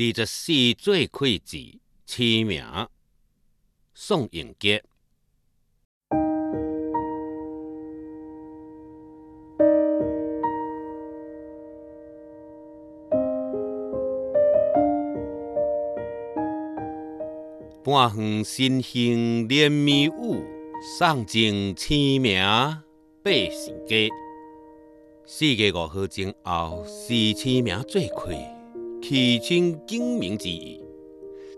二十四最开字起名，宋应杰。半园新兴连绵舞，送尽清名百姓家。四月五号前后，是清明最快，气清景明之意，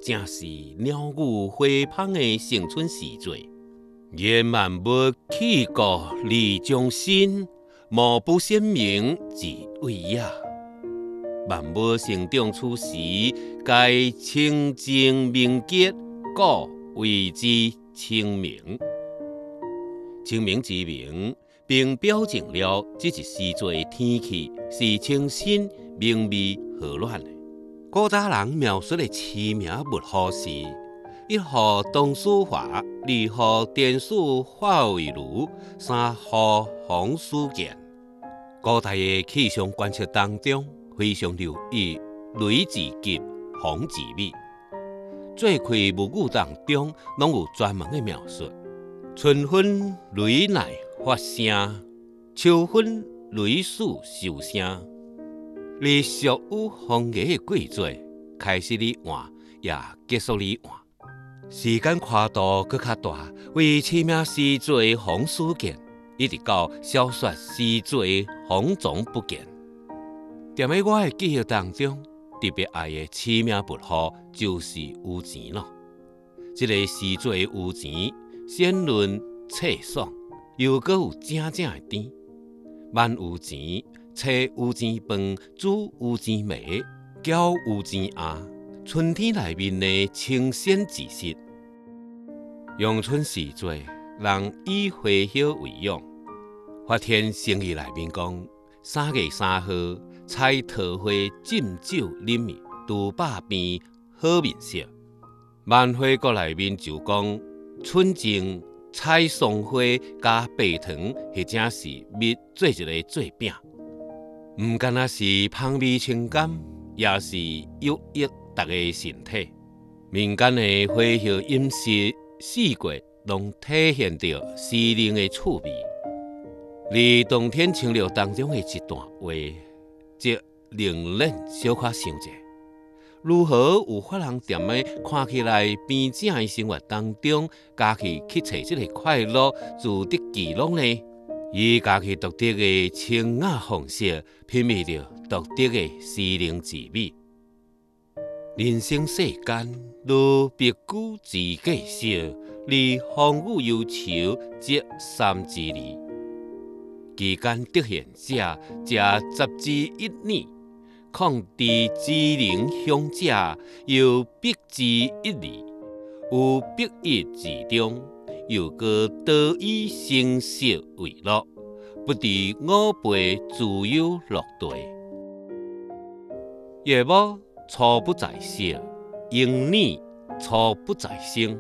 正是鸟语花香的盛春时节。愿万物气国立忠心，莫不鲜明自伟也。万物成长此时，该清净明洁。故谓之清明。清明之名，并表证了这一时节的天气是清新、明媚、和暖的。古早人描述的清明物候是：一号冬暑华，二号电暑化为炉，三号风暑见。古代的气象观测当中，非常留意雷之急，风之密。最开物语当中，拢有专门的描述：春分雷乃发声，秋分雷树受声。而属雨风雨的季节，开始哩晚，也结束哩晚。时间跨度搁较大，为清明时节风暑见，一直到小雪时节风总不见。踮喺我的记忆当中。特别爱的起名物号就是有钱咯。这个时节有钱，鲜润脆爽，又搁有正正的甜。万有钱，切有钱饭，煮有钱糜，搅有钱鸭。春天内面的清鲜之色。阳春时节，人以花叶为用。发天生意内面讲，三月三号。采桃花浸酒饮面，杜百边好面色。万花国内面就讲春景采松花加白糖，或者是蜜做一个做饼。毋干那是香味清甘，也是有益大家身体。民间的花叶饮食，四季拢体现着诗人的趣味。而冬天清流当中的一段话。即令人小可想者，如何有法通踮咧看起来平静的生活当中，家己去找这个快乐、自得其乐呢？以家己独特的清雅方式，品味着独特的诗人之美。人生世间，如别居自计少，离风雨忧愁，即三之二。期间得闲者，加十之一年；况知之灵乡者，又必之一二。有必一之中，又个得以生息为乐，不知我辈自有乐对。夜幕初不在色，阴年初不在声。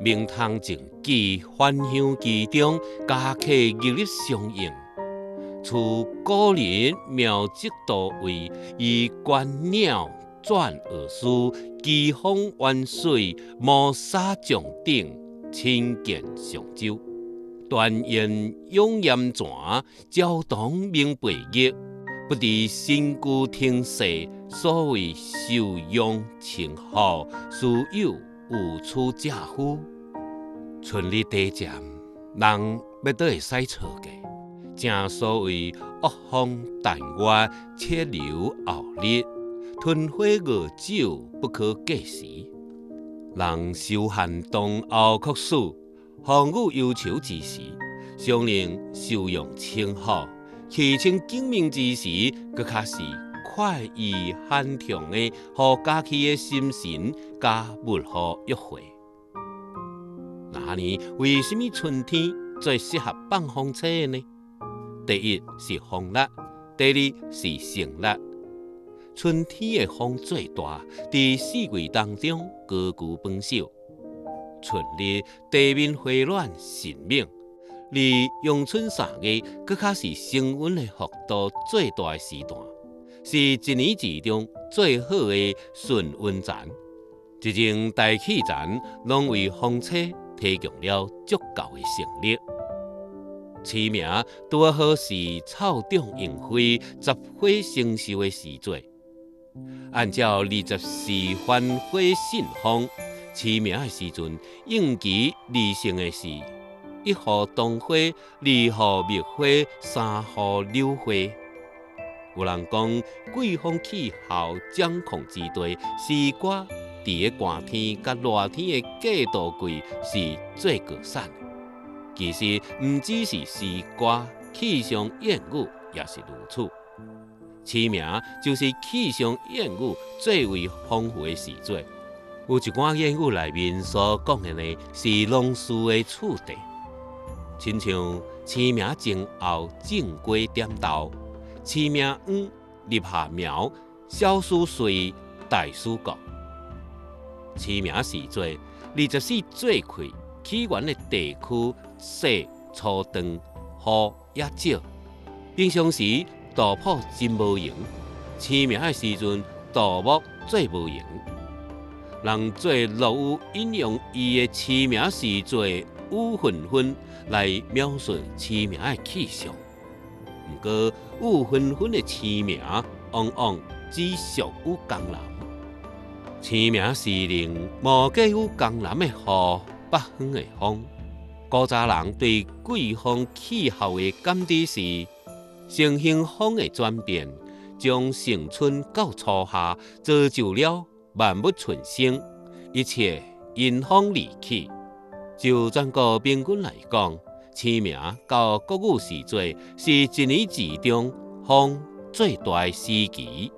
明堂静寂，幻香其中，家客日日相应。处古人妙极多为，以观鸟转而思，奇峰万水，摩沙将顶，亲见上洲。断言永严泉，交通明白日，不知身居天色，所谓修养清好，殊有。有处借乎？春日地渐，人要倒会使错的。正所谓恶风淡月，切留后日，吞花饿酒，不可过时。人受寒冬后酷暑，风雨忧愁之时，常令修养清好，气清景明之时，搁较是。快意酣畅的，互假期的心情加物好约会。那年为什么春天最适合放风车呢？第一是风力，第二是成力。春天的风最大，在四季当中高居榜首。春日地面回暖神明，而阳春三月，更加是升温的幅度最大的时段。是一年之中最好的顺温泉。一种大气层拢为风车提供了足够的升力。起名拄好是草长莺飞、十花生秀的时节。按照二十四番花信封起名的时阵，应期而生的是：一号冬花，二号蜜花，三号柳花。有人讲，季风气候掌控之地，西瓜伫个寒天甲热天的过渡季是最高产。其实，毋只是西瓜，气象谚语也是如此。起名就是气象谚语最为丰富的时节。有一寡谚语内面所讲的呢，是农事的处地，亲像起名前后正规点豆。起名黄，立下苗，小事遂，大事国。起名时节，二十四节气起源的地区细粗长，雨也少。平常时杜甫真无闲，起名的时阵杜牧最无闲。人最乐于引用伊的起名时节雨纷纷来描述起名的气象。毋过，雾纷纷的起名往往只属于江南。起名时令无计于江南的雨，北方的风。古早人对季风气候的感知是：盛行风的转变，从盛春到初夏，造就了万物春生，一切因风而起。就全国平均来讲。清明到谷雨时节，是一年之中风最大的时期。